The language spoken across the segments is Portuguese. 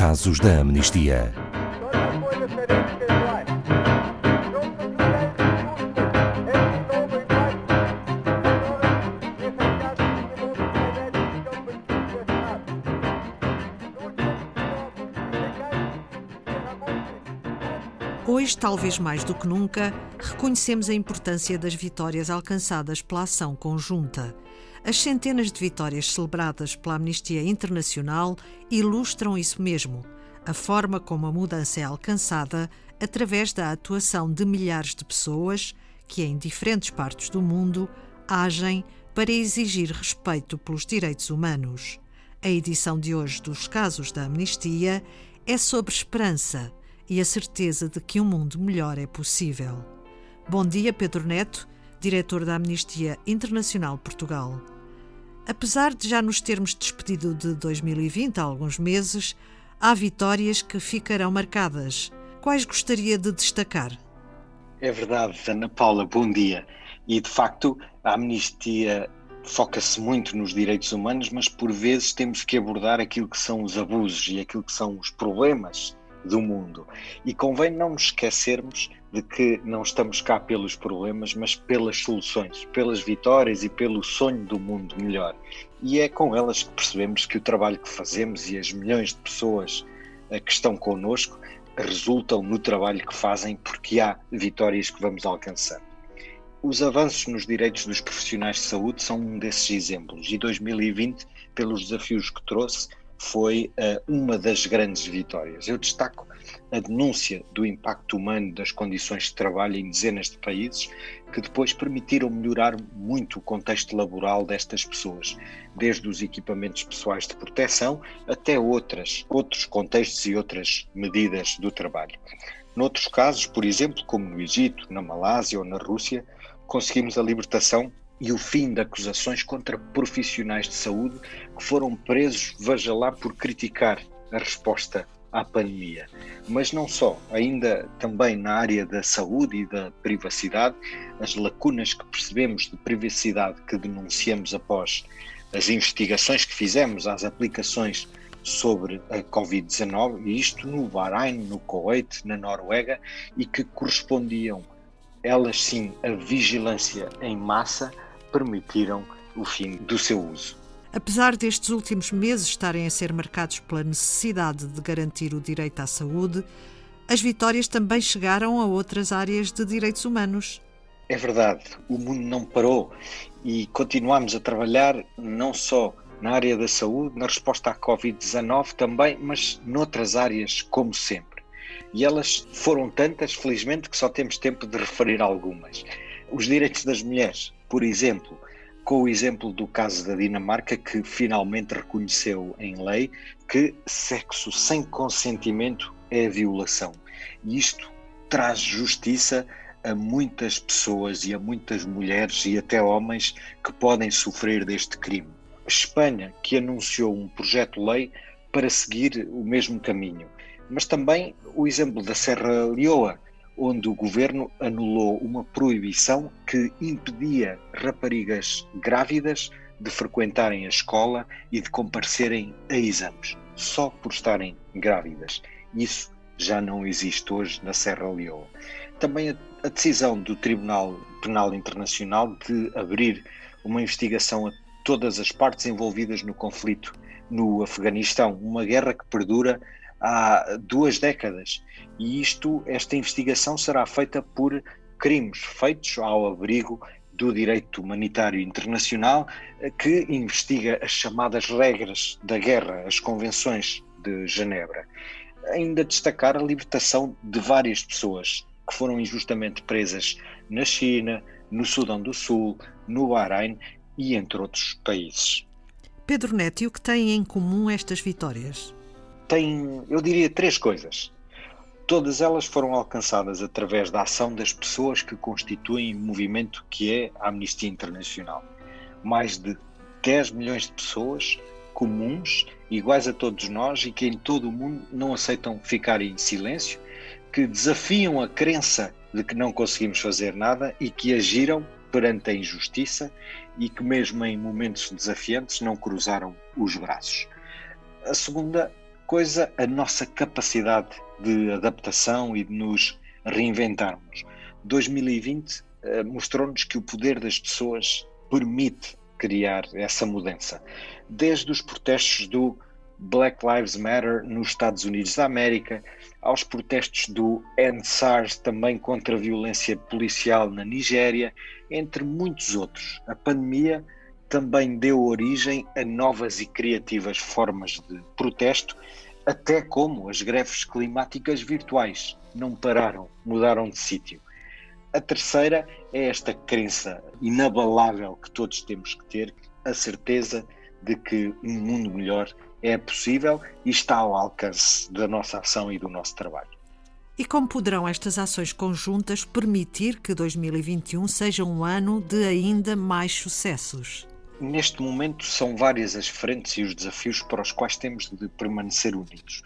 casos da amnistia. Hoje, talvez mais do que nunca, reconhecemos a importância das vitórias alcançadas pela ação conjunta. As centenas de vitórias celebradas pela Amnistia Internacional ilustram isso mesmo, a forma como a mudança é alcançada através da atuação de milhares de pessoas que, em diferentes partes do mundo, agem para exigir respeito pelos direitos humanos. A edição de hoje dos Casos da Amnistia é sobre esperança e a certeza de que um mundo melhor é possível. Bom dia, Pedro Neto, diretor da Amnistia Internacional Portugal. Apesar de já nos termos despedido de 2020 há alguns meses, há vitórias que ficarão marcadas. Quais gostaria de destacar? É verdade, Ana Paula, bom dia. E de facto, a amnistia foca-se muito nos direitos humanos, mas por vezes temos que abordar aquilo que são os abusos e aquilo que são os problemas do mundo. E convém não nos esquecermos de que não estamos cá pelos problemas, mas pelas soluções, pelas vitórias e pelo sonho do mundo melhor. E é com elas que percebemos que o trabalho que fazemos e as milhões de pessoas eh, que estão connosco resultam no trabalho que fazem porque há vitórias que vamos alcançar. Os avanços nos direitos dos profissionais de saúde são um desses exemplos e 2020, pelos desafios que trouxe, foi uh, uma das grandes vitórias. Eu destaco a denúncia do impacto humano das condições de trabalho em dezenas de países, que depois permitiram melhorar muito o contexto laboral destas pessoas, desde os equipamentos pessoais de proteção até outras, outros contextos e outras medidas do trabalho. Noutros casos, por exemplo, como no Egito, na Malásia ou na Rússia, conseguimos a libertação e o fim de acusações contra profissionais de saúde que foram presos, veja lá, por criticar a resposta à pandemia. Mas não só, ainda também na área da saúde e da privacidade, as lacunas que percebemos de privacidade que denunciamos após as investigações que fizemos às aplicações sobre a Covid-19, e isto no Bahrein, no Kuwait, na Noruega, e que correspondiam, elas sim, a vigilância em massa permitiram o fim do seu uso. Apesar destes últimos meses estarem a ser marcados pela necessidade de garantir o direito à saúde, as vitórias também chegaram a outras áreas de direitos humanos. É verdade, o mundo não parou e continuamos a trabalhar não só na área da saúde, na resposta à Covid-19 também, mas noutras áreas, como sempre. E elas foram tantas, felizmente, que só temos tempo de referir algumas. Os direitos das mulheres, por exemplo, com o exemplo do caso da Dinamarca, que finalmente reconheceu em lei que sexo sem consentimento é violação. E isto traz justiça a muitas pessoas e a muitas mulheres e até homens que podem sofrer deste crime. Espanha, que anunciou um projeto-lei para seguir o mesmo caminho. Mas também o exemplo da Serra Leoa, onde o governo anulou uma proibição que impedia raparigas grávidas de frequentarem a escola e de comparecerem a exames, só por estarem grávidas. Isso já não existe hoje na Serra Leoa. Também a, decisão do Tribunal Penal Internacional de abrir uma investigação a todas as partes envolvidas no conflito no Afeganistão, uma guerra que perdura há duas décadas. E isto, esta investigação será feita por crimes feitos ao abrigo do direito humanitário internacional, que investiga as chamadas regras da guerra, as convenções de Genebra. Ainda destacar a libertação de várias pessoas que foram injustamente presas na China, no Sudão do Sul, no Bahrein e entre outros países. Pedro Neto, e o que têm em comum estas vitórias? Tem, eu diria, três coisas. Todas elas foram alcançadas através da ação das pessoas que constituem o movimento que é a Amnistia Internacional. Mais de 10 milhões de pessoas comuns, iguais a todos nós e que em todo o mundo não aceitam ficar em silêncio, que desafiam a crença de que não conseguimos fazer nada e que agiram perante a injustiça e que, mesmo em momentos desafiantes, não cruzaram os braços. A segunda coisa, a nossa capacidade de adaptação e de nos reinventarmos. 2020 uh, mostrou-nos que o poder das pessoas permite criar essa mudança. Desde os protestos do Black Lives Matter nos Estados Unidos da América, aos protestos do End SARS também contra a violência policial na Nigéria, entre muitos outros. A pandemia também deu origem a novas e criativas formas de protesto, até como as greves climáticas virtuais não pararam, mudaram de sítio. A terceira é esta crença inabalável que todos temos que ter, a certeza de que um mundo melhor é possível e está ao alcance da nossa ação e do nosso trabalho. E como poderão estas ações conjuntas permitir que 2021 seja um ano de ainda mais sucessos? Neste momento, são várias as frentes e os desafios para os quais temos de permanecer unidos.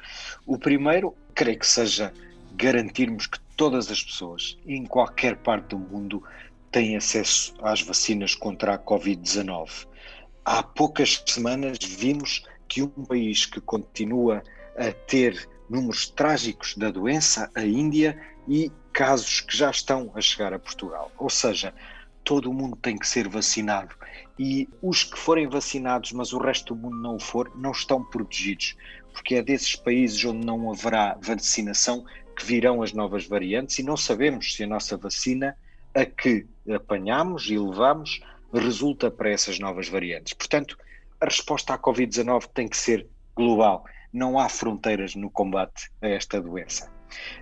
O primeiro, creio que seja garantirmos que todas as pessoas, em qualquer parte do mundo, têm acesso às vacinas contra a Covid-19. Há poucas semanas vimos que um país que continua a ter números trágicos da doença, a Índia, e casos que já estão a chegar a Portugal. Ou seja, todo o mundo tem que ser vacinado e os que forem vacinados, mas o resto do mundo não o for, não estão protegidos, porque é desses países onde não haverá vacinação que virão as novas variantes e não sabemos se a nossa vacina, a que apanhamos e levamos, resulta para essas novas variantes. Portanto, a resposta à Covid-19 tem que ser global. Não há fronteiras no combate a esta doença.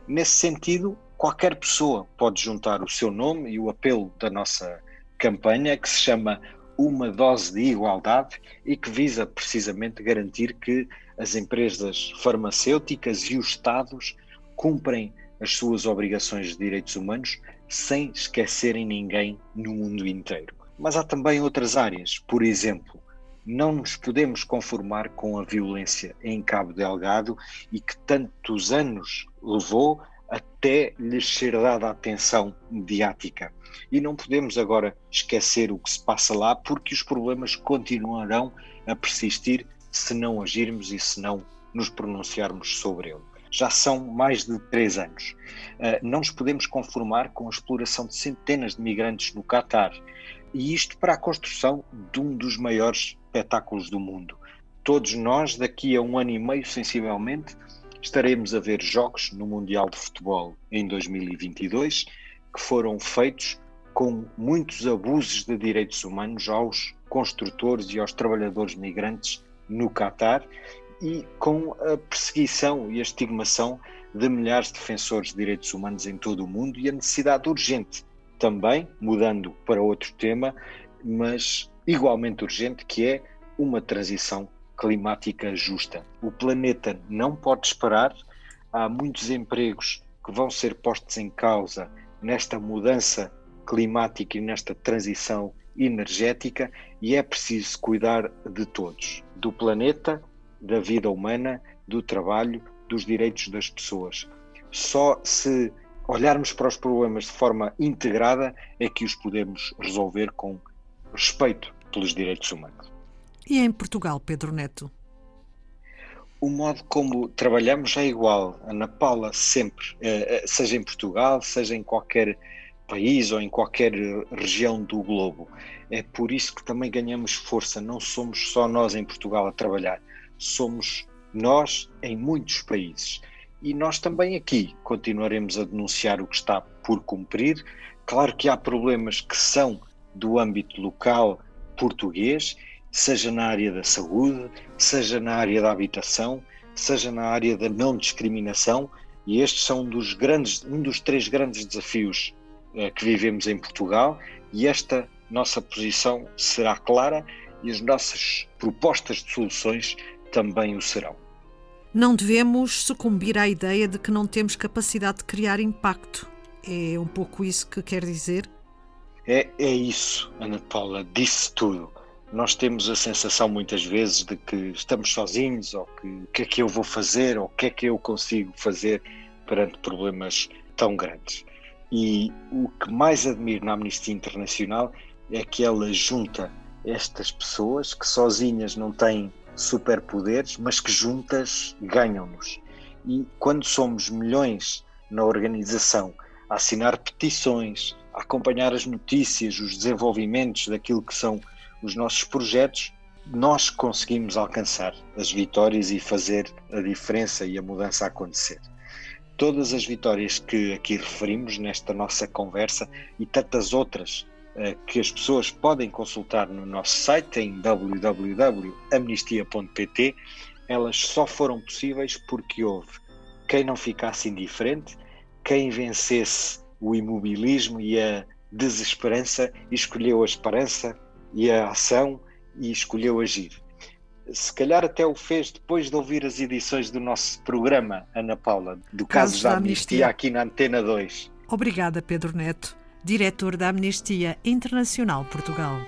Nesse sentido, qualquer pessoa pode juntar o seu nome e o apelo da nossa campanha, que se chama Uma Dose de Igualdade e que visa precisamente garantir que as empresas farmacêuticas e os Estados cumprem as suas obrigações de direitos humanos sem esquecerem ninguém no mundo inteiro. Mas há também outras áreas, por exemplo, não nos podemos conformar com a violência em Cabo Delgado e que tantos anos levou até lhes ser dada atenção mediática. E não podemos agora esquecer o que se passa lá, porque os problemas continuarão a persistir se não agirmos e se não nos pronunciarmos sobre ele. Já são mais de três anos. Uh, não nos podemos conformar com a exploração de centenas de migrantes no Catar, e isto para a construção de um dos maiores espetáculos do mundo. Todos nós, daqui a um ano e meio, sensivelmente, estaremos a ver jogos no Mundial de Futebol em 2022 que foram feitos com muitos abusos de direitos humanos aos construtores e aos trabalhadores migrantes no Catar e com a perseguição e a estigmação de milhares de defensores de direitos humanos em todo o mundo e a necessidade urgente também, mudando para outro tema, mas igualmente urgente, que é uma transição climática justa. O planeta não pode esperar, há muitos empregos que vão ser postos em causa nesta mudança climática e nesta transição energética e é preciso cuidar de todos, do planeta, da vida humana, do trabalho, dos direitos das pessoas. Só se olharmos para os problemas de forma integrada é que os podemos resolver com respeito pelos direitos humanos. E em Portugal, Pedro Neto? O modo como trabalhamos é igual, Ana Paula, sempre, eh, eh, seja em Portugal, seja em qualquer país ou em qualquer região do globo. É por isso que também ganhamos força, não somos só nós em Portugal a trabalhar, somos nós em muitos países. E nós também aqui continuaremos a denunciar o que está por cumprir. Claro que há problemas que são do âmbito local português, seja na área da saúde, seja na área da habitação, seja na área da não discriminação, e estes são um dos, grandes, um dos três grandes desafios eh, que vivemos em Portugal, e esta nossa posição será clara e as nossas propostas de soluções também o serão. Não devemos sucumbir à ideia de que não temos capacidade de criar impacto. É um pouco isso que quer dizer? É, é isso, Ana Paula, disse tudo. Nós temos a sensação muitas vezes de que estamos sozinhos, ou que o que é que eu vou fazer, ou o que é que eu consigo fazer perante problemas tão grandes. E o que mais admiro na Amnistia Internacional é que ela junta estas pessoas que sozinhas não têm superpoderes, mas que juntas ganham-nos. E quando somos milhões na organização a assinar petições, a acompanhar as notícias, os desenvolvimentos daquilo que são os nossos projetos, nós conseguimos alcançar as vitórias e fazer a diferença e a mudança acontecer. Todas as vitórias que aqui referimos nesta nossa conversa e tantas outras eh, que as pessoas podem consultar no nosso site em www.amnistia.pt, elas só foram possíveis porque houve quem não ficasse indiferente, quem vencesse o imobilismo e a desesperança e escolheu a esperança e a ação e escolheu agir. Se calhar até o fez depois de ouvir as edições do nosso programa, Ana Paula, do Casos, da, da Amnistia, Amnistia aqui na Antena 2. Obrigada, Pedro Neto diretor da Amnistia Internacional Portugal.